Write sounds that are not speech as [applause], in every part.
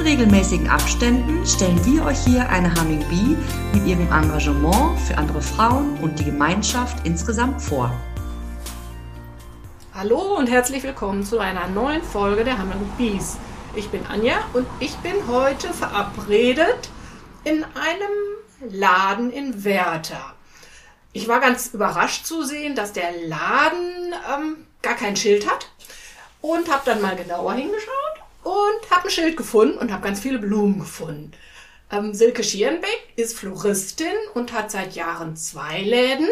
In regelmäßigen Abständen stellen wir euch hier eine Humming Bee mit ihrem Engagement für andere Frauen und die Gemeinschaft insgesamt vor. Hallo und herzlich willkommen zu einer neuen Folge der Humming Bees. Ich bin Anja und ich bin heute verabredet in einem Laden in Werther. Ich war ganz überrascht zu sehen, dass der Laden ähm, gar kein Schild hat und habe dann mal genauer hingeschaut und habe ein Schild gefunden und habe ganz viele Blumen gefunden. Ähm, Silke Schierenbeck ist Floristin und hat seit Jahren zwei Läden.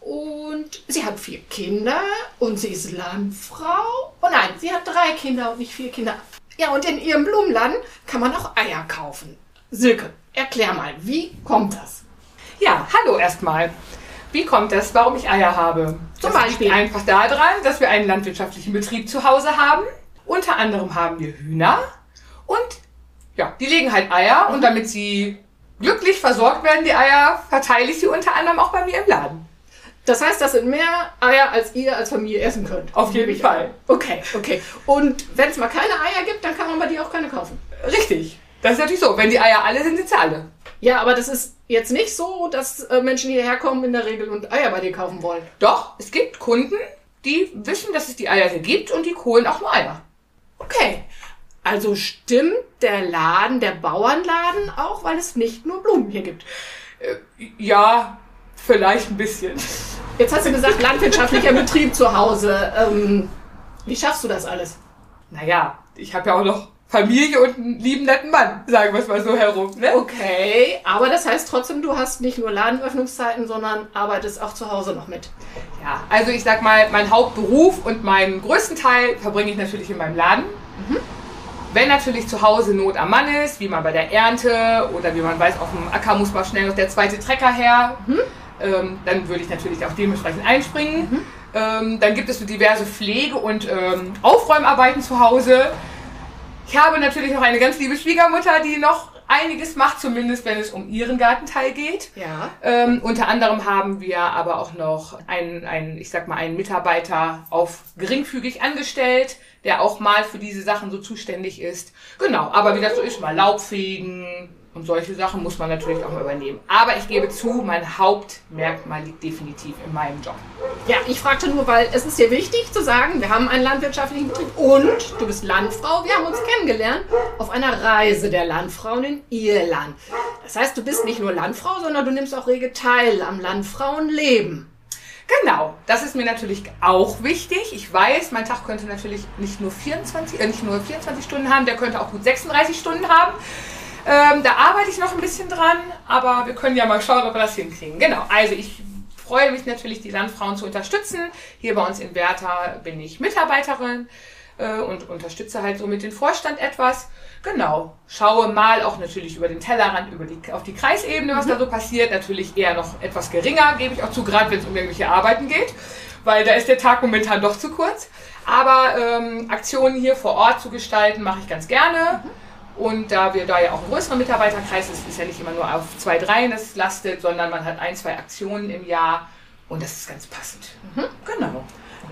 Und sie hat vier Kinder und sie ist Landfrau. Oh nein, sie hat drei Kinder und nicht vier Kinder. Ja, und in ihrem Blumenladen kann man auch Eier kaufen. Silke, erklär mal, wie kommt das? Ja, hallo erstmal. Wie kommt es, warum ich Eier habe? Zum das Beispiel? einfach daran, dass wir einen landwirtschaftlichen Betrieb zu Hause haben. Unter anderem haben wir Hühner und ja, die legen halt Eier und damit sie glücklich versorgt werden, die Eier, verteile ich sie unter anderem auch bei mir im Laden. Das heißt, das sind mehr Eier, als ihr als Familie essen könnt. Auf jeden Fall. Okay, okay. Und wenn es mal keine Eier gibt, dann kann man bei dir auch keine kaufen. Richtig. Das ist natürlich so. Wenn die Eier alle sind, sind sie alle. Ja, aber das ist jetzt nicht so, dass äh, Menschen hierher kommen in der Regel und Eier bei dir kaufen wollen. Doch, es gibt Kunden, die wissen, dass es die Eier hier gibt und die holen auch nur Eier. Okay. Also stimmt der Laden, der Bauernladen auch, weil es nicht nur Blumen hier gibt. Ja, vielleicht ein bisschen. Jetzt hast du gesagt, landwirtschaftlicher Betrieb zu Hause. Ähm, wie schaffst du das alles? Naja, ich habe ja auch noch Familie und einen lieben netten Mann, sagen wir es mal so herum. Ne? Okay, aber das heißt trotzdem, du hast nicht nur Ladenöffnungszeiten, sondern arbeitest auch zu Hause noch mit. Ja, also ich sag mal, mein Hauptberuf und meinen größten Teil verbringe ich natürlich in meinem Laden. Wenn natürlich zu Hause Not am Mann ist, wie man bei der Ernte oder wie man weiß, auf dem Acker muss mal schnell noch der zweite Trecker her, ähm, dann würde ich natürlich auch dementsprechend einspringen. Ähm, dann gibt es so diverse Pflege- und ähm, Aufräumarbeiten zu Hause. Ich habe natürlich noch eine ganz liebe Schwiegermutter, die noch einiges macht, zumindest wenn es um ihren Gartenteil geht. Ja. Ähm, unter anderem haben wir aber auch noch einen, einen, ich sag mal, einen Mitarbeiter auf geringfügig angestellt, der auch mal für diese Sachen so zuständig ist. Genau, aber wie das so ist, mal Laubfegen und solche Sachen muss man natürlich auch mal übernehmen. Aber ich gebe zu, mein Hauptmerkmal liegt definitiv in meinem Job. Ja, ich fragte nur, weil es ist dir wichtig zu sagen, wir haben einen landwirtschaftlichen Betrieb und du bist Landfrau. Wir haben uns kennengelernt auf einer Reise der Landfrauen in Irland. Das heißt, du bist nicht nur Landfrau, sondern du nimmst auch rege teil am Landfrauenleben. Genau, das ist mir natürlich auch wichtig. Ich weiß, mein Tag könnte natürlich nicht nur 24, äh, nicht nur 24 Stunden haben, der könnte auch gut 36 Stunden haben. Ähm, da arbeite ich noch ein bisschen dran, aber wir können ja mal schauen, ob wir das hinkriegen. Genau, also ich freue mich natürlich, die Landfrauen zu unterstützen. Hier bei uns in Werther bin ich Mitarbeiterin äh, und unterstütze halt so mit dem Vorstand etwas. Genau, schaue mal auch natürlich über den Tellerrand, über die, auf die Kreisebene, was da so passiert. Natürlich eher noch etwas geringer, gebe ich auch zu, gerade wenn es um irgendwelche Arbeiten geht, weil da ist der Tag momentan doch zu kurz. Aber ähm, Aktionen hier vor Ort zu gestalten, mache ich ganz gerne. Und da wir da ja auch ein größerer Mitarbeiterkreis ist, ist ja nicht immer nur auf zwei, drei das lastet, sondern man hat ein, zwei Aktionen im Jahr und das ist ganz passend. Genau.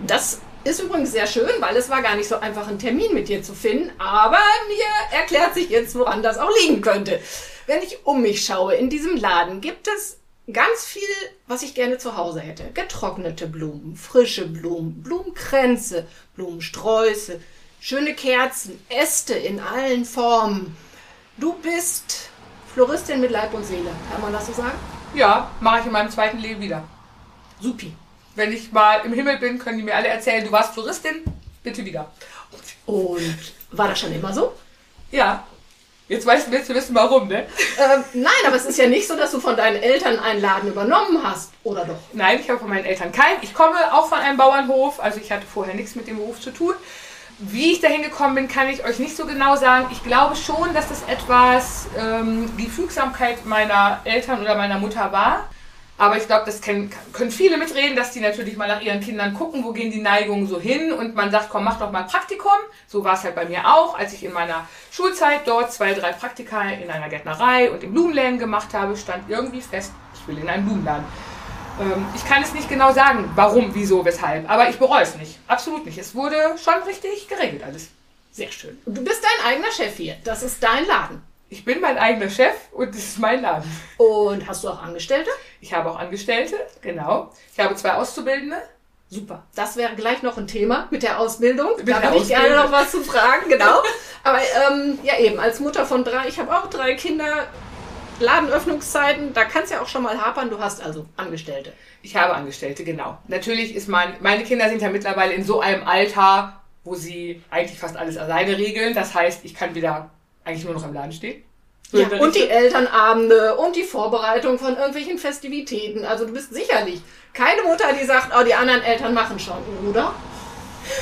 Das ist übrigens sehr schön, weil es war gar nicht so einfach, einen Termin mit dir zu finden. Aber mir erklärt sich jetzt, woran das auch liegen könnte. Wenn ich um mich schaue, in diesem Laden gibt es ganz viel, was ich gerne zu Hause hätte. Getrocknete Blumen, frische Blumen, Blumenkränze, Blumensträuße, schöne Kerzen, Äste in allen Formen. Du bist Floristin mit Leib und Seele, kann man das so sagen? Ja, mache ich in meinem zweiten Leben wieder. Supi. Wenn ich mal im Himmel bin, können die mir alle erzählen, du warst Floristin, bitte wieder. Und war das schon immer so? Ja. Jetzt weißt du, willst du wissen, warum, ne? Ähm, nein, aber es ist ja nicht so, dass du von deinen Eltern einen Laden übernommen hast, oder doch? Nein, ich habe von meinen Eltern keinen. Ich komme auch von einem Bauernhof, also ich hatte vorher nichts mit dem Beruf zu tun. Wie ich dahin gekommen bin, kann ich euch nicht so genau sagen. Ich glaube schon, dass das etwas ähm, die Fügsamkeit meiner Eltern oder meiner Mutter war. Aber ich glaube, das können, können viele mitreden, dass die natürlich mal nach ihren Kindern gucken, wo gehen die Neigungen so hin und man sagt, komm, mach doch mal Praktikum. So war es halt bei mir auch, als ich in meiner Schulzeit dort zwei, drei Praktika in einer Gärtnerei und im Blumenläden gemacht habe, stand irgendwie fest, ich will in einen Blumenladen. Ähm, ich kann es nicht genau sagen, warum, wieso, weshalb, aber ich bereue es nicht. Absolut nicht. Es wurde schon richtig geregelt alles. Sehr schön. Du bist dein eigener Chef hier. Das ist dein Laden. Ich bin mein eigener Chef und das ist mein Laden. Und hast du auch Angestellte? Ich habe auch Angestellte, genau. Ich habe zwei Auszubildende. Super. Das wäre gleich noch ein Thema mit der Ausbildung. Mit da habe ich gerne noch was zu fragen, genau. Aber ähm, ja eben, als Mutter von drei, ich habe auch drei Kinder, Ladenöffnungszeiten, da kann es ja auch schon mal hapern. Du hast also Angestellte. Ich habe Angestellte, genau. Natürlich ist mein, meine Kinder sind ja mittlerweile in so einem Alter, wo sie eigentlich fast alles alleine regeln. Das heißt, ich kann wieder eigentlich nur noch im Laden stehen. So ja, und die Elternabende und die Vorbereitung von irgendwelchen Festivitäten. Also du bist sicherlich keine Mutter, die sagt, oh, die anderen Eltern machen schon, oder?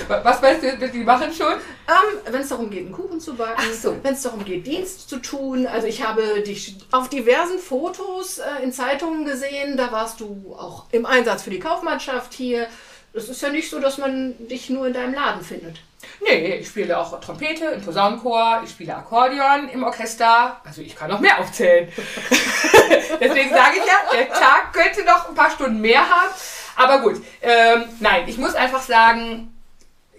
Was weißt du, die machen schon? Ähm, wenn es darum geht, einen Kuchen zu backen, so. wenn es darum geht, Dienst zu tun. Also ich habe dich auf diversen Fotos äh, in Zeitungen gesehen, da warst du auch im Einsatz für die Kaufmannschaft hier. Es ist ja nicht so, dass man dich nur in deinem Laden findet. Nee, ich spiele auch Trompete im Posaunenchor, ich spiele Akkordeon im Orchester. Also ich kann noch mehr aufzählen. [laughs] Deswegen sage ich ja, der Tag könnte noch ein paar Stunden mehr haben. Aber gut, ähm, nein, ich muss einfach sagen,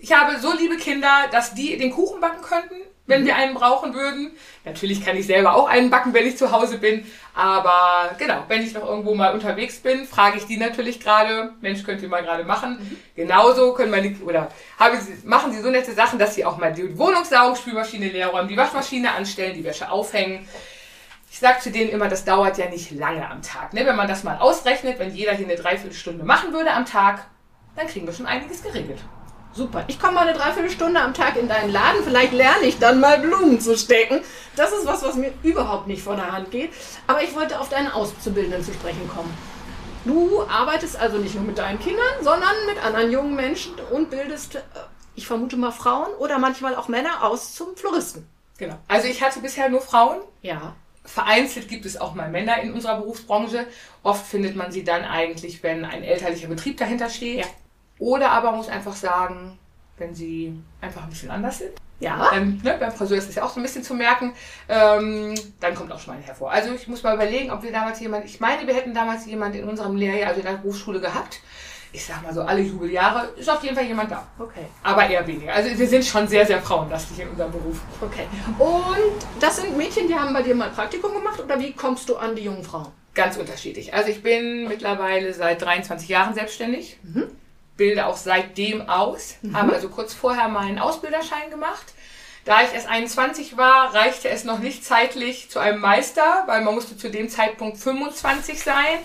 ich habe so liebe Kinder, dass die den Kuchen backen könnten, wenn wir einen brauchen würden. Natürlich kann ich selber auch einen backen, wenn ich zu Hause bin. Aber genau, wenn ich noch irgendwo mal unterwegs bin, frage ich die natürlich gerade, Mensch, könnt ihr mal gerade machen. Mhm. Genauso können meine, oder haben sie, machen sie so nette Sachen, dass sie auch mal die Wohnung saugen, Spülmaschine leer räumen, die Waschmaschine anstellen, die Wäsche aufhängen. Ich sage zu denen immer, das dauert ja nicht lange am Tag. Ne? Wenn man das mal ausrechnet, wenn jeder hier eine Dreiviertelstunde machen würde am Tag, dann kriegen wir schon einiges geregelt. Super. Ich komme mal eine Dreiviertelstunde am Tag in deinen Laden. Vielleicht lerne ich dann mal Blumen zu stecken. Das ist was, was mir überhaupt nicht von der Hand geht. Aber ich wollte auf deinen Auszubildenden zu sprechen kommen. Du arbeitest also nicht nur mit deinen Kindern, sondern mit anderen jungen Menschen und bildest, äh, ich vermute mal Frauen oder manchmal auch Männer aus zum Floristen. Genau. Also ich hatte bisher nur Frauen. Ja. Vereinzelt gibt es auch mal Männer in unserer Berufsbranche. Oft findet man sie dann eigentlich, wenn ein elterlicher Betrieb dahinter steht. Ja. Oder aber muss einfach sagen, wenn sie einfach ein bisschen anders sind. Ja. Dann, ne, beim Friseur ist es ja auch so ein bisschen zu merken. Ähm, dann kommt auch Schwein hervor. Also ich muss mal überlegen, ob wir damals jemand, ich meine, wir hätten damals jemand in unserem Lehrjahr, also in der Berufsschule gehabt. Ich sag mal so, alle Jubeljahre ist auf jeden Fall jemand da. Okay. Aber eher weniger. Also wir sind schon sehr, sehr frauenlastig in unserem Beruf. Okay. Und das sind Mädchen, die haben bei dir mal Praktikum gemacht oder wie kommst du an die jungen Frauen? Ganz unterschiedlich. Also ich bin mittlerweile seit 23 Jahren selbstständig. Mhm bilde auch seitdem aus, mhm. habe also kurz vorher meinen Ausbilderschein gemacht. Da ich erst 21 war, reichte es noch nicht zeitlich zu einem Meister, weil man musste zu dem Zeitpunkt 25 sein.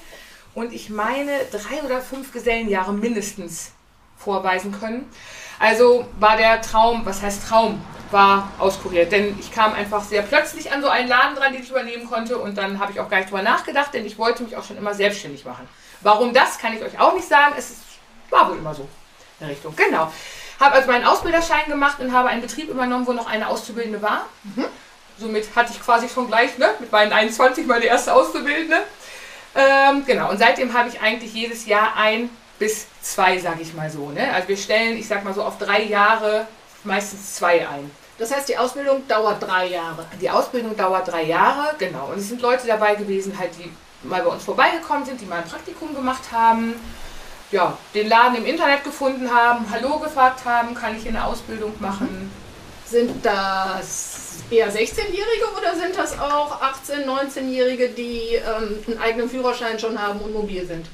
Und ich meine, drei oder fünf Gesellenjahre mindestens vorweisen können. Also war der Traum, was heißt Traum, war auskuriert. Denn ich kam einfach sehr plötzlich an so einen Laden dran, den ich übernehmen konnte. Und dann habe ich auch gar nicht drüber nachgedacht, denn ich wollte mich auch schon immer selbstständig machen. Warum das, kann ich euch auch nicht sagen. Es ist war wohl immer so. In Richtung. Genau. Habe also meinen Ausbilderschein gemacht und habe einen Betrieb übernommen, wo noch eine Auszubildende war. Mhm. Somit hatte ich quasi schon gleich ne, mit meinen 21 meine erste Auszubildende. Ähm, genau, und seitdem habe ich eigentlich jedes Jahr ein bis zwei, sage ich mal so. Ne? Also wir stellen, ich sag mal so, auf drei Jahre meistens zwei ein. Das heißt, die Ausbildung dauert drei Jahre. Die Ausbildung dauert drei Jahre, genau. Und es sind Leute dabei gewesen, halt, die mal bei uns vorbeigekommen sind, die mal ein Praktikum gemacht haben ja, den Laden im Internet gefunden haben, Hallo gefragt haben, kann ich hier eine Ausbildung machen. Sind das eher 16-Jährige oder sind das auch 18-, 19-Jährige, die ähm, einen eigenen Führerschein schon haben und mobil sind?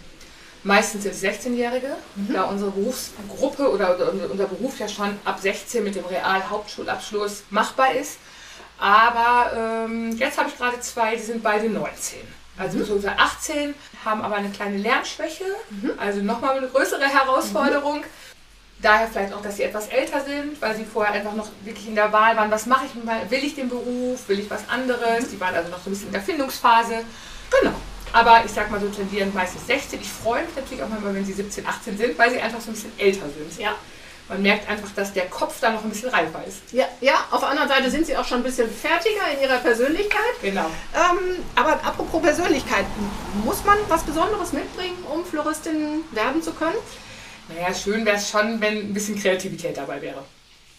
Meistens sind es 16-Jährige, mhm. da unsere Berufsgruppe oder unser Beruf ja schon ab 16 mit dem Real-Hauptschulabschluss machbar ist. Aber ähm, jetzt habe ich gerade zwei, die sind beide 19. Also mhm. so 18 haben aber eine kleine Lernschwäche, mhm. also nochmal eine größere Herausforderung. Mhm. Daher vielleicht auch, dass sie etwas älter sind, weil sie vorher einfach noch wirklich in der Wahl waren, was mache ich mal, will ich den Beruf, will ich was anderes. Mhm. Die waren also noch so ein bisschen in der Findungsphase. Genau. Aber ich sag mal so tendieren meistens 16. Ich freue mich natürlich auch mal, wenn sie 17, 18 sind, weil sie einfach so ein bisschen älter sind. Ja. Man merkt einfach, dass der Kopf da noch ein bisschen reifer ist. Ja, ja, auf der anderen Seite sind sie auch schon ein bisschen fertiger in ihrer Persönlichkeit. Genau. Ähm, aber apropos Persönlichkeit, muss man was Besonderes mitbringen, um Floristin werden zu können? Naja, schön wäre es schon, wenn ein bisschen Kreativität dabei wäre.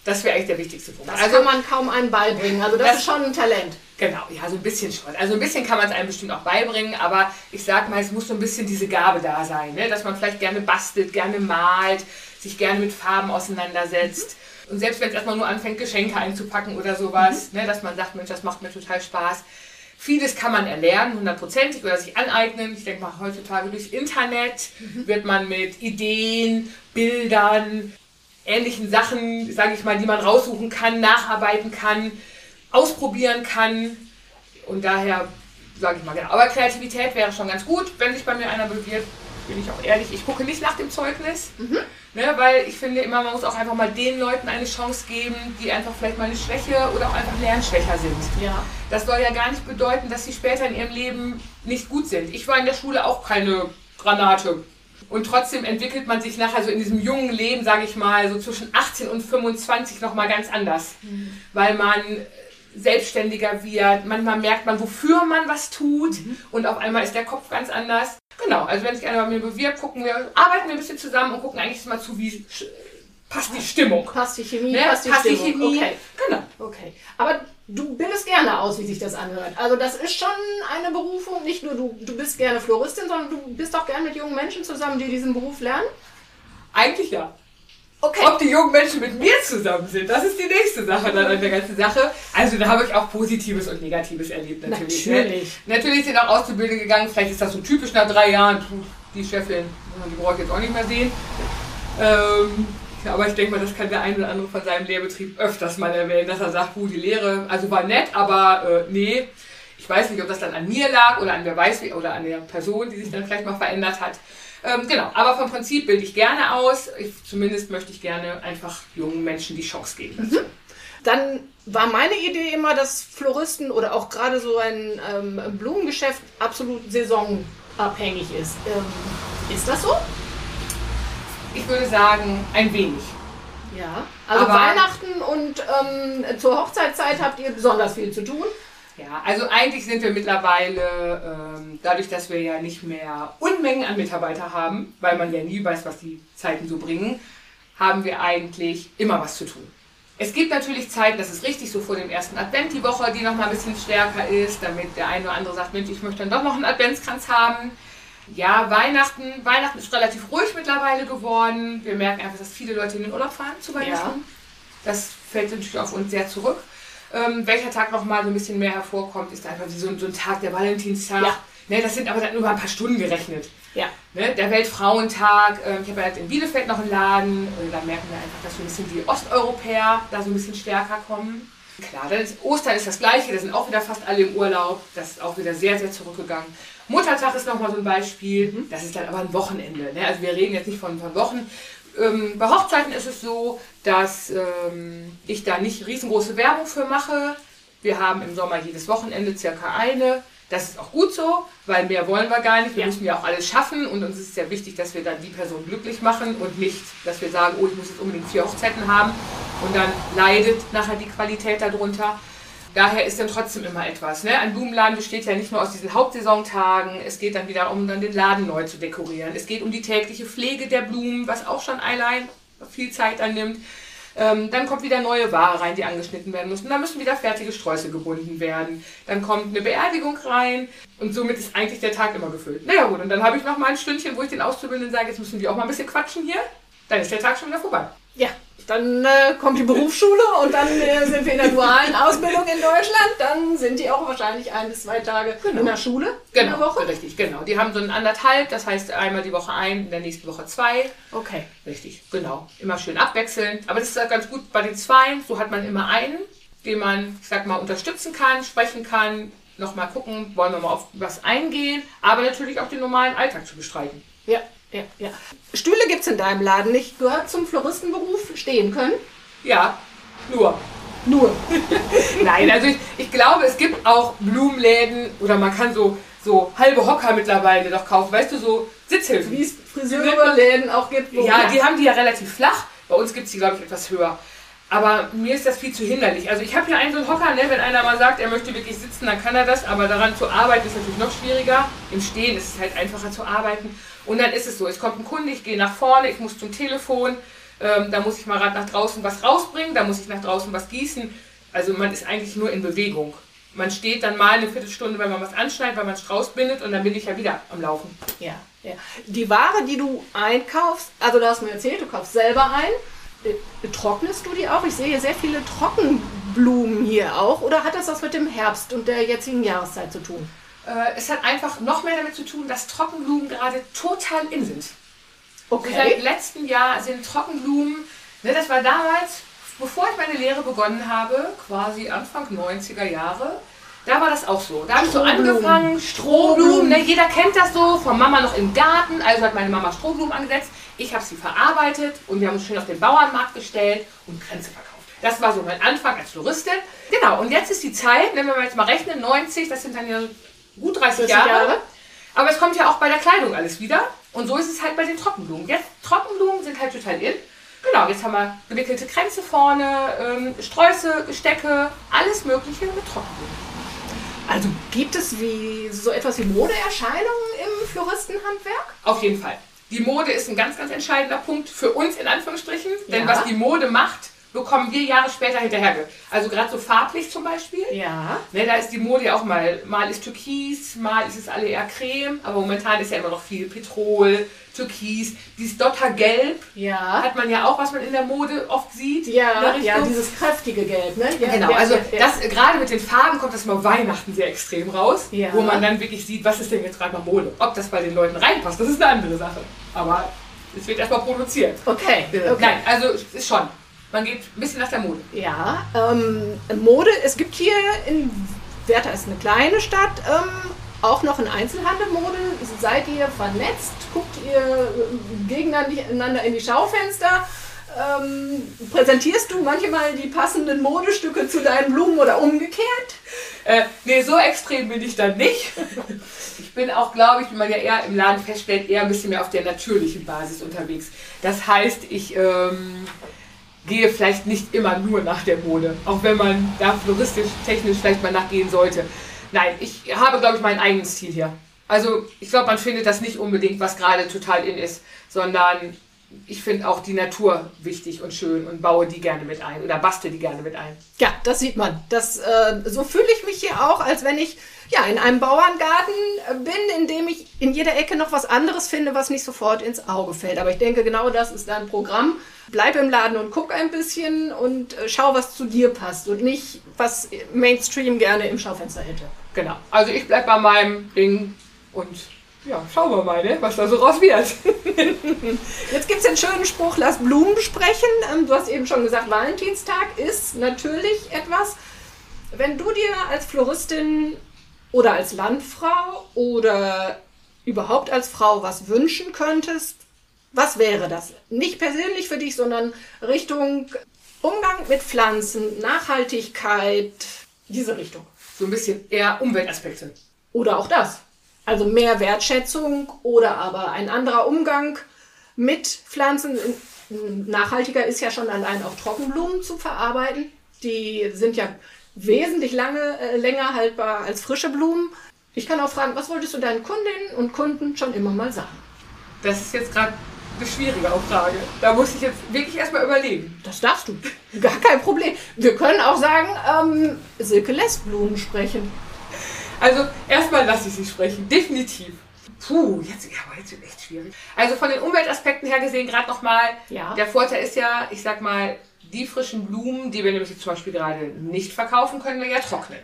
Das wäre eigentlich der wichtigste Punkt. Das kann man kaum einem beibringen. Also das, Das- ist schon ein Talent. Genau, ja, so ein bisschen schon. Also ein bisschen kann man es einem bestimmt auch beibringen, aber ich sag mal, es muss so ein bisschen diese Gabe da sein, ne? dass man vielleicht gerne bastelt, gerne malt, sich gerne mit Farben auseinandersetzt. Und selbst wenn es erstmal nur anfängt, Geschenke einzupacken oder sowas, ne? dass man sagt, Mensch, das macht mir total Spaß. Vieles kann man erlernen, hundertprozentig, oder sich aneignen. Ich denke mal, heutzutage durch Internet wird man mit Ideen, Bildern, ähnlichen Sachen, sage ich mal, die man raussuchen kann, nacharbeiten kann, ausprobieren kann. Und daher sage ich mal, genau. Aber Kreativität wäre schon ganz gut, wenn sich bei mir einer bewirbt, bin ich auch ehrlich. Ich gucke nicht nach dem Zeugnis, ne, weil ich finde immer, man muss auch einfach mal den Leuten eine Chance geben, die einfach vielleicht mal eine Schwäche oder auch einfach lernschwächer sind. Ja. Das soll ja gar nicht bedeuten, dass sie später in ihrem Leben nicht gut sind. Ich war in der Schule auch keine Granate. Und trotzdem entwickelt man sich nachher so in diesem jungen Leben, sage ich mal, so zwischen 18 und 25 nochmal ganz anders. Weil man selbstständiger wird, manchmal merkt man, wofür man was tut und auf einmal ist der Kopf ganz anders. Genau, also wenn sich einer bei mir bewirbt, gucken wir, arbeiten wir ein bisschen zusammen und gucken eigentlich mal zu, wie passt die Stimmung. Passt die Chemie, Ne? passt die Passt die Stimmung. Chemie. Okay. Genau. Okay. Aber du bildest gerne aus, wie sich das anhört. Also das ist schon eine Berufung. Nicht nur du, du bist gerne Floristin, sondern du bist auch gerne mit jungen Menschen zusammen, die diesen Beruf lernen. Eigentlich ja. Okay. Ob die jungen Menschen mit mir zusammen sind, das ist die nächste Sache dann an der ganzen Sache. Also da habe ich auch Positives und Negatives erlebt natürlich. Natürlich. Ne? Natürlich sind auch Auszubildende gegangen, vielleicht ist das so typisch nach drei Jahren, die Chefin, die brauche ich jetzt auch nicht mehr sehen. Ähm, aber ich denke mal, das kann der ein oder andere von seinem Lehrbetrieb öfters mal erwähnen, dass er sagt, puh, die Lehre, also war nett, aber äh, nee. Ich weiß nicht, ob das dann an mir lag oder an wer weiß wie, oder an der Person, die sich dann vielleicht mal verändert hat. Ähm, genau, aber vom Prinzip bilde ich gerne aus. Ich, zumindest möchte ich gerne einfach jungen Menschen die Chance geben. Dann war meine Idee immer, dass Floristen oder auch gerade so ein ähm, Blumengeschäft absolut saisonabhängig ist. Ähm, ist das so? Ich würde sagen, ein wenig. Ja. Also Aber- Weihnachten und ähm, zur Hochzeitszeit habt ihr besonders viel zu tun. Ja, also eigentlich sind wir mittlerweile, ähm, dadurch, dass wir ja nicht mehr Unmengen an Mitarbeiter haben, weil man ja nie weiß, was die Zeiten so bringen, haben wir eigentlich immer was zu tun. Es gibt natürlich Zeiten, das ist richtig, so vor dem ersten Advent die Woche, die noch mal ein bisschen stärker ist, damit der eine oder andere sagt, Mensch, ich möchte dann doch noch einen Adventskranz haben. Ja, Weihnachten, Weihnachten ist relativ ruhig mittlerweile geworden. Wir merken einfach, dass viele Leute in den Urlaub fahren zu Weihnachten. Das fällt natürlich auf uns sehr zurück. Ähm, welcher Tag noch mal so ein bisschen mehr hervorkommt, ist einfach so, ein- so ein Tag, der Valentinstag. Ja. Ne, das sind aber dann nur mal ein paar Stunden gerechnet. Ja. Ne, der Weltfrauentag, ähm, ich habe ja jetzt in Bielefeld noch einen Laden, äh, da merken wir einfach, dass so ein bisschen die Osteuropäer da so ein bisschen stärker kommen. Klar, dann ist, Ostern ist das gleiche, da sind auch wieder fast alle im Urlaub, das ist auch wieder sehr, sehr zurückgegangen. Muttertag ist nochmal so ein Beispiel, das ist dann aber ein Wochenende. Ne? Also wir reden jetzt nicht von, von Wochen. Ähm, bei Hochzeiten ist es so, dass ähm, ich da nicht riesengroße Werbung für mache. Wir haben im Sommer jedes Wochenende circa eine. Das ist auch gut so, weil mehr wollen wir gar nicht. Wir Ja. müssen ja auch alles schaffen und uns ist es ja wichtig, dass wir dann die Person glücklich machen und nicht, dass wir sagen, oh, ich muss jetzt unbedingt vier Hochzeiten haben und dann leidet nachher die Qualität darunter. Daher ist dann trotzdem immer etwas. Ne? Ein Blumenladen besteht ja nicht nur aus diesen Hauptsaisontagen, es geht dann wieder um dann den Laden neu zu dekorieren. Es geht um die tägliche Pflege der Blumen, was auch schon allein viel Zeit annimmt. Ähm, dann kommt wieder neue Ware rein, die angeschnitten werden müssen. Dann müssen wieder fertige Sträuße gebunden werden. Dann kommt eine Beerdigung rein und somit ist eigentlich der Tag immer gefüllt. Naja gut, und dann habe ich noch mal ein Stündchen, wo ich den Auszubildenden sage, jetzt müssen wir auch mal ein bisschen quatschen hier. Dann ist der Tag schon wieder vorbei. Ja, dann äh, kommt die Berufsschule und dann äh, sind wir in der dualen Ausbildung in Deutschland. Dann sind die auch wahrscheinlich ein bis zwei Tage in der Schule in der Genau, Woche. richtig, genau. Die haben so ein anderthalb, das heißt einmal die Woche ein, in der nächsten Woche zwei. Okay. Richtig, genau. Immer schön abwechselnd. Aber das ist halt ganz gut bei den Zweien. So hat man immer einen, den man, ich sag mal, unterstützen kann, sprechen kann, nochmal gucken, wollen wir mal auf was eingehen, aber natürlich auch den normalen Alltag zu bestreiten. Ja, ja, ja. Stühle gibt es in deinem Laden nicht. Gehört zum Floristenberuf stehen können. Ja, nur. Nur. [laughs] Nein, also ich, ich glaube, es gibt auch Blumenläden oder man kann so, so halbe Hocker mittlerweile doch kaufen. Weißt du, so Sitzhilfen. Wie es Friseurläden auch gibt. wo- Ja, die haben die ja relativ flach. Bei uns gibt es die, glaube ich, etwas höher. Aber mir ist das viel zu hinderlich. Also ich habe hier einen so einen Hocker, ne? wenn einer mal sagt, er möchte wirklich sitzen, dann kann er das. Aber daran zu arbeiten ist natürlich noch schwieriger. Im Stehen ist es halt einfacher zu arbeiten. Und dann ist es so, es kommt ein Kunde, ich gehe nach vorne, ich muss zum Telefon, ähm, da muss ich mal gerade nach draußen was rausbringen, da muss ich nach draußen was gießen. Also man ist eigentlich nur in Bewegung. Man steht dann mal eine Viertelstunde, weil man was anschneidet, weil man Strauß bindet und dann bin ich ja wieder am Laufen. Ja, ja. Die Ware, die du einkaufst, also du hast mir erzählt, du kaufst selber ein. Äh, Trocknest du die auch? Ich sehe hier sehr viele Trockenblumen hier auch. Oder hat das was mit dem Herbst und der jetzigen Jahreszeit zu tun? Äh, es hat einfach noch mehr damit zu tun, dass Trockenblumen gerade total in sind. Okay. Seit letztem Jahr sind Trockenblumen, ne, das war damals, bevor ich meine Lehre begonnen habe, quasi Anfang 90er Jahre, da war das auch so. Da habe ich so angefangen, Strohblumen, ne, jeder kennt das so, von Mama noch im Garten, also hat meine Mama Strohblumen angesetzt. Ich habe sie verarbeitet und wir haben uns schön auf den Bauernmarkt gestellt und Grenze verkauft. Das war so mein Anfang als Floristin. Genau, und jetzt ist die Zeit, wenn wir jetzt mal rechnen, 90, das sind dann ja gut 30, 30 Jahre. Jahre. Aber es kommt ja auch bei der Kleidung alles wieder. Und so ist es halt bei den Trockenblumen. Jetzt, Trockenblumen sind halt total in. Genau, jetzt haben wir gewickelte Kränze vorne, ähm, Sträuße, Gestecke, alles Mögliche mit Trockenblumen. Also gibt es wie so etwas wie Modeerscheinungen im Floristenhandwerk? Auf jeden Fall. Die Mode ist ein ganz, ganz entscheidender Punkt für uns in Anführungsstrichen. Denn Ja. was die Mode macht, bekommen wir Jahre später hinterher. Also gerade so farblich zum Beispiel. Ja. Ne, da ist die Mode ja auch mal, mal ist Türkis, mal ist es alle eher Creme, aber momentan ist ja immer noch viel Petrol, Türkis, dieses Dottergelb Ja. hat man ja auch, was man in der Mode oft sieht. Ja, ja, dieses kräftige Gelb, ne? Ja, Genau, ja, also das gerade mit den Farben kommt das mal Weihnachten sehr extrem raus, Ja. wo man dann wirklich sieht, was ist denn jetzt gerade mal Mode. Ob das bei den Leuten reinpasst, das ist eine andere Sache. Aber es wird erstmal produziert. Okay, okay. Nein, also es ist schon. Man geht ein bisschen nach der Mode. Ja, ähm, Mode, es gibt hier in Werther ist eine kleine Stadt, ähm, auch noch ein Einzelhandelmode. Seid ihr vernetzt? Guckt ihr gegeneinander in die Schaufenster? Ähm, präsentierst du manchmal die passenden Modestücke zu deinen Blumen oder umgekehrt? Äh, nee, so extrem bin ich dann nicht. Ich bin auch, glaube ich, wie man ja eher im Laden feststellt, eher ein bisschen mehr auf der natürlichen Basis unterwegs. Das heißt, ich ähm, gehe vielleicht nicht immer nur nach der Mode, auch wenn man da floristisch, technisch vielleicht mal nachgehen sollte. Nein, ich habe, glaube ich, meinen eigenen Stil hier. Also ich glaube, man findet das nicht unbedingt, was gerade total in ist, sondern ich finde auch die Natur wichtig und schön und baue die gerne mit ein oder bastel die gerne mit ein. Ja, das sieht man. Das, äh, so fühle ich mich hier auch, als wenn ich ja, in einem Bauerngarten äh, bin, in dem ich in jeder Ecke noch was anderes finde, was nicht sofort ins Auge fällt. Aber ich denke, genau das ist dein Programm. Bleib im Laden und guck ein bisschen und äh, schau, was zu dir passt und nicht, was Mainstream gerne im Schaufenster hätte. Genau. Also ich bleibe bei meinem Ding und ja, schauen wir mal, ne, was da so raus wird. [laughs] Jetzt gibt es den schönen Spruch, lass Blumen sprechen. Ähm, du hast eben schon gesagt, Valentinstag ist natürlich etwas. Wenn du dir als Floristin oder als Landfrau oder überhaupt als Frau was wünschen könntest, was wäre das? Nicht persönlich für dich, sondern Richtung Umgang mit Pflanzen, Nachhaltigkeit, diese Richtung. So ein bisschen eher Umweltaspekte. Oder auch das. Also mehr Wertschätzung oder aber ein anderer Umgang mit Pflanzen. Nachhaltiger ist ja schon allein auch Trockenblumen zu verarbeiten. Die sind ja wesentlich lange, äh, länger haltbar als frische Blumen. Ich kann auch fragen, was wolltest du deinen Kundinnen und Kunden schon immer mal sagen? Das ist jetzt gerade eine schwierige Frage. Da muss ich jetzt wirklich erstmal überlegen. Das darfst du. Gar kein Problem. Wir können auch sagen, ähm, Silke lässt Blumen sprechen. Also erstmal lasse ich sie sprechen, definitiv. Puh, jetzt, ja, aber jetzt wird echt schwierig. Also von den Umweltaspekten her gesehen, gerade nochmal, Ja. der Vorteil ist ja, ich sag mal, die frischen Blumen, die wir nämlich jetzt zum Beispiel gerade nicht verkaufen, können wir ja trocknen.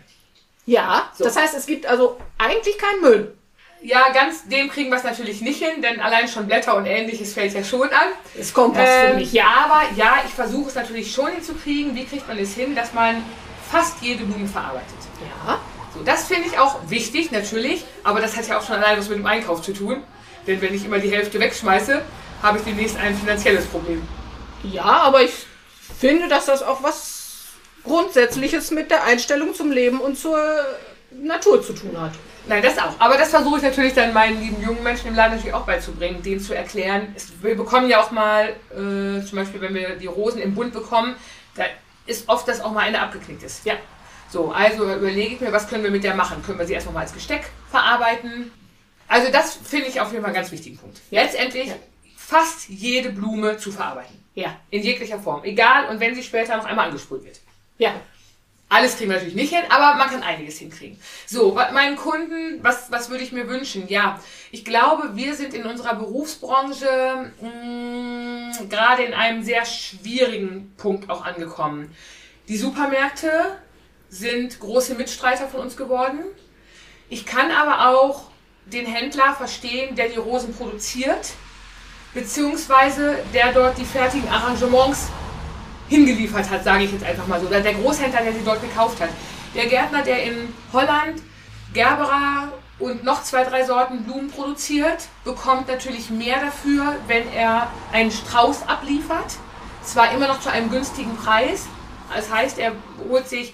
Ja, So. das heißt, es gibt also eigentlich keinen Müll. Ja, ganz dem kriegen wir es natürlich nicht hin, denn allein schon Blätter und ähnliches fällt ja schon an. Ist Kompost für Ähm, mich. ja, aber ja, ich versuche es natürlich schon hinzukriegen. Wie kriegt man es hin, dass man fast jede Blume verarbeitet? Ja. So, das finde ich auch wichtig, natürlich, aber das hat ja auch schon allein was mit dem Einkauf zu tun. Denn wenn ich immer die Hälfte wegschmeiße, habe ich demnächst ein finanzielles Problem. Ja, aber ich finde, dass das auch was Grundsätzliches mit der Einstellung zum Leben und zur Natur zu tun hat. Nein, das auch. Aber das versuche ich natürlich dann meinen lieben jungen Menschen im Laden natürlich auch beizubringen, denen zu erklären. Es, wir bekommen ja auch mal, äh, zum Beispiel, wenn wir die Rosen im Bund bekommen, da ist oft, dass auch mal eine abgeknickt ist. Ja. So, also überlege ich mir, was können wir mit der machen? Können wir sie erstmal mal als Gesteck verarbeiten? Also das finde ich auf jeden Fall einen ganz wichtigen Punkt. Letztendlich ja. fast jede Blume zu verarbeiten. Ja. In jeglicher Form. Egal, und wenn sie später noch einmal angesprüht wird. Ja. Alles kriegen wir natürlich nicht hin, aber man kann einiges hinkriegen. So, meinen Kunden, was, was würde ich mir wünschen? Ja, ich glaube, wir sind in unserer Berufsbranche mh, mm, gerade in einem sehr schwierigen Punkt auch angekommen. Die Supermärkte sind große Mitstreiter von uns geworden. Ich kann aber auch den Händler verstehen, der die Rosen produziert, beziehungsweise der dort die fertigen Arrangements hingeliefert hat, sage ich jetzt einfach mal so. Oder der Großhändler, der sie dort gekauft hat. Der Gärtner, der in Holland Gerbera und noch zwei, drei Sorten Blumen produziert, bekommt natürlich mehr dafür, wenn er einen Strauß abliefert. Zwar immer noch zu einem günstigen Preis. Das heißt, er holt sich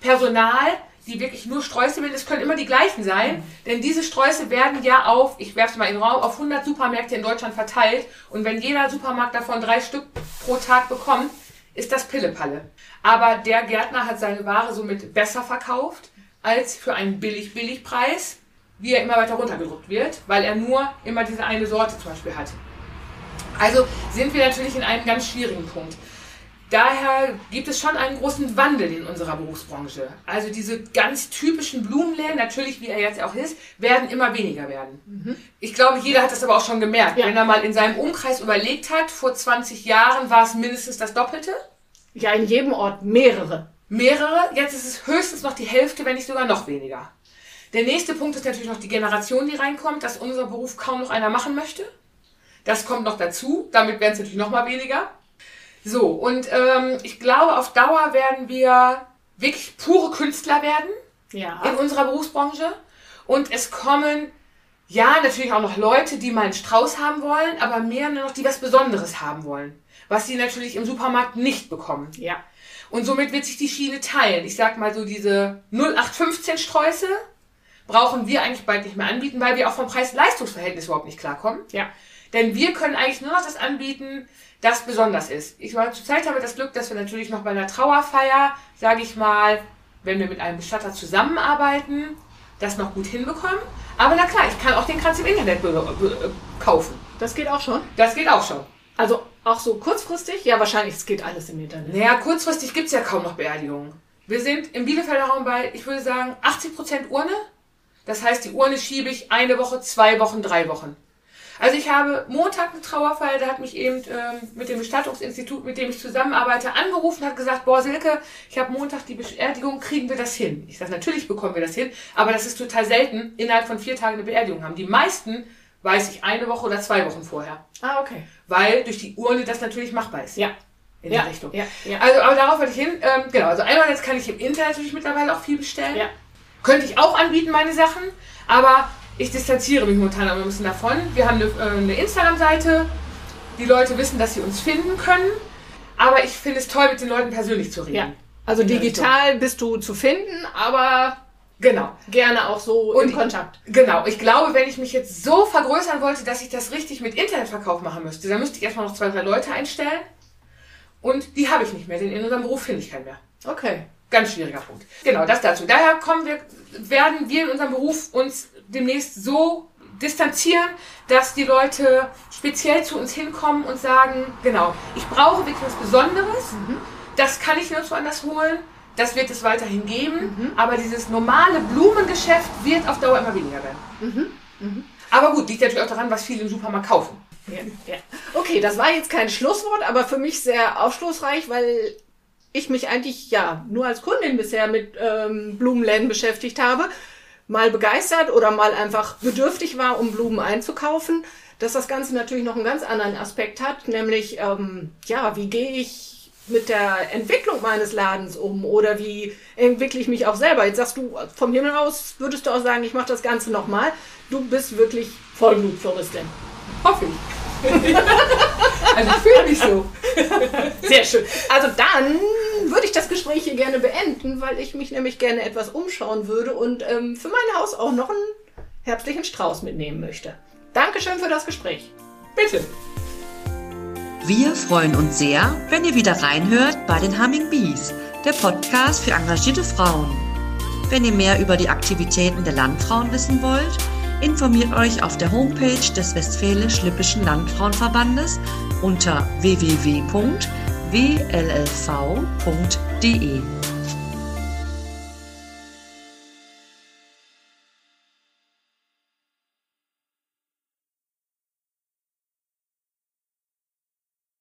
Personal, die wirklich nur Sträuße bilden. Es können immer die gleichen sein, denn diese Sträuße werden ja auf, ich werfe es mal in den Raum, auf 100 Supermärkte in Deutschland verteilt. Und wenn jeder Supermarkt davon drei Stück pro Tag bekommt, ist das Pillepalle. Aber der Gärtner hat seine Ware somit besser verkauft als für einen billig-billig-Preis, wie er immer weiter runtergedrückt wird, weil er nur immer diese eine Sorte zum Beispiel hat. Also sind wir natürlich in einem ganz schwierigen Punkt. Daher gibt es schon einen großen Wandel in unserer Berufsbranche. Also diese ganz typischen Blumenläden, natürlich wie er jetzt auch ist, werden immer weniger werden. Mhm. Ich glaube, jeder hat das aber auch schon gemerkt. Ja. Wenn er mal in seinem Umkreis überlegt hat, vor 20 Jahren war es mindestens das Doppelte. Ja, in jedem Ort mehrere. Mehrere. Jetzt ist es höchstens noch die Hälfte, wenn nicht sogar noch weniger. Der nächste Punkt ist natürlich noch die Generation, die reinkommt, dass unser Beruf kaum noch einer machen möchte. Das kommt noch dazu. Damit werden es natürlich noch mal weniger. So, und ähm, ich glaube, auf Dauer werden wir wirklich pure Künstler werden ja. in unserer Berufsbranche. Und es kommen, ja, natürlich auch noch Leute, die mal einen Strauß haben wollen, aber mehr nur noch, die was Besonderes haben wollen. Was sie natürlich im Supermarkt nicht bekommen. Ja. Und somit wird sich die Schiene teilen. Ich sag mal so, diese 0815 Sträuße brauchen wir eigentlich bald nicht mehr anbieten, weil wir auch vom Preis-Leistungs-Verhältnis überhaupt nicht klarkommen. Ja. Denn wir können eigentlich nur noch das anbieten, das besonders ist. Ich meine, zurzeit haben wir das Glück, dass wir natürlich noch bei einer Trauerfeier, sage ich mal, wenn wir mit einem Bestatter zusammenarbeiten, das noch gut hinbekommen. Aber na klar, ich kann auch den Kranz im Internet kaufen. Das geht auch schon? Das geht auch schon. Also auch so kurzfristig? Ja, wahrscheinlich, es geht alles im Internet. Naja, kurzfristig gibt es ja kaum noch Beerdigungen. Wir sind im Bielefelder Raum bei, ich würde sagen, 80% Urne. Das heißt, die Urne schiebe ich eine Woche, zwei Wochen, drei Wochen. Also ich habe Montag eine Trauerfeier, da hat mich eben ähm, mit dem Bestattungsinstitut, mit dem ich zusammenarbeite, angerufen, hat gesagt, boah Silke, ich habe Montag die Beerdigung, kriegen wir das hin? Ich sage, natürlich bekommen wir das hin, aber das ist total selten, innerhalb von vier Tagen eine Beerdigung haben. Die meisten weiß ich eine Woche oder zwei Wochen vorher. Ah, okay. Weil durch die Urne das natürlich machbar ist. Ja. In ja, die Richtung. Ja, ja. Also, aber darauf wollte ich hin. Ähm, genau, also einmal jetzt kann ich im Internet natürlich mittlerweile auch viel bestellen. Ja. Könnte ich auch anbieten, meine Sachen. Aber ich distanziere mich momentan aber ein bisschen davon. Wir haben eine, äh, eine Instagram-Seite. Die Leute wissen, dass sie uns finden können. Aber ich finde es toll, mit den Leuten persönlich zu reden. Ja. Also digital bist du zu finden, aber Genau. Gerne auch so und in Kontakt. Genau. Ich glaube, wenn ich mich jetzt so vergrößern wollte, dass ich das richtig mit Internetverkauf machen müsste, dann müsste ich erstmal noch zwei, drei Leute einstellen. Und die habe ich nicht mehr, denn in unserem Beruf finde ich keinen mehr. Okay. Ganz schwieriger Punkt. Genau, das dazu. Daher kommen wir, werden wir in unserem Beruf uns demnächst so distanzieren, dass die Leute speziell zu uns hinkommen und sagen, genau, ich brauche wirklich was Besonderes, mhm. das kann ich nur woanders holen, das wird es weiterhin geben, mhm. aber dieses normale Blumengeschäft wird auf Dauer immer weniger werden. Mhm. mhm. Aber gut, liegt natürlich auch daran, was viele im Supermarkt kaufen. Ja, ja. Okay, das war jetzt kein Schlusswort, aber für mich sehr aufschlussreich, weil ich mich eigentlich ja nur als Kundin bisher mit ähm, Blumenläden beschäftigt habe, mal begeistert oder mal einfach bedürftig war, um Blumen einzukaufen, dass das Ganze natürlich noch einen ganz anderen Aspekt hat, nämlich ähm, ja, wie gehe ich mit der Entwicklung meines Ladens um oder wie entwickle ich mich auch selber? Jetzt sagst du vom Himmel aus, würdest du auch sagen, ich mache das Ganze nochmal. Du bist wirklich Vollblutfloristin. Hoffe ich. [laughs] also ich fühle mich so. Sehr schön. Also dann würde ich das Gespräch hier gerne beenden, weil ich mich nämlich gerne etwas umschauen würde und ähm, für mein Haus auch noch einen herbstlichen Strauß mitnehmen möchte. Dankeschön für das Gespräch. Bitte. Wir freuen uns sehr, wenn ihr wieder reinhört bei den Humming Bees, der Podcast für engagierte Frauen. Wenn ihr mehr über die Aktivitäten der Landfrauen wissen wollt, informiert euch auf der Homepage des Westfälisch-Lippischen Landfrauenverbandes unter www.wllv.de.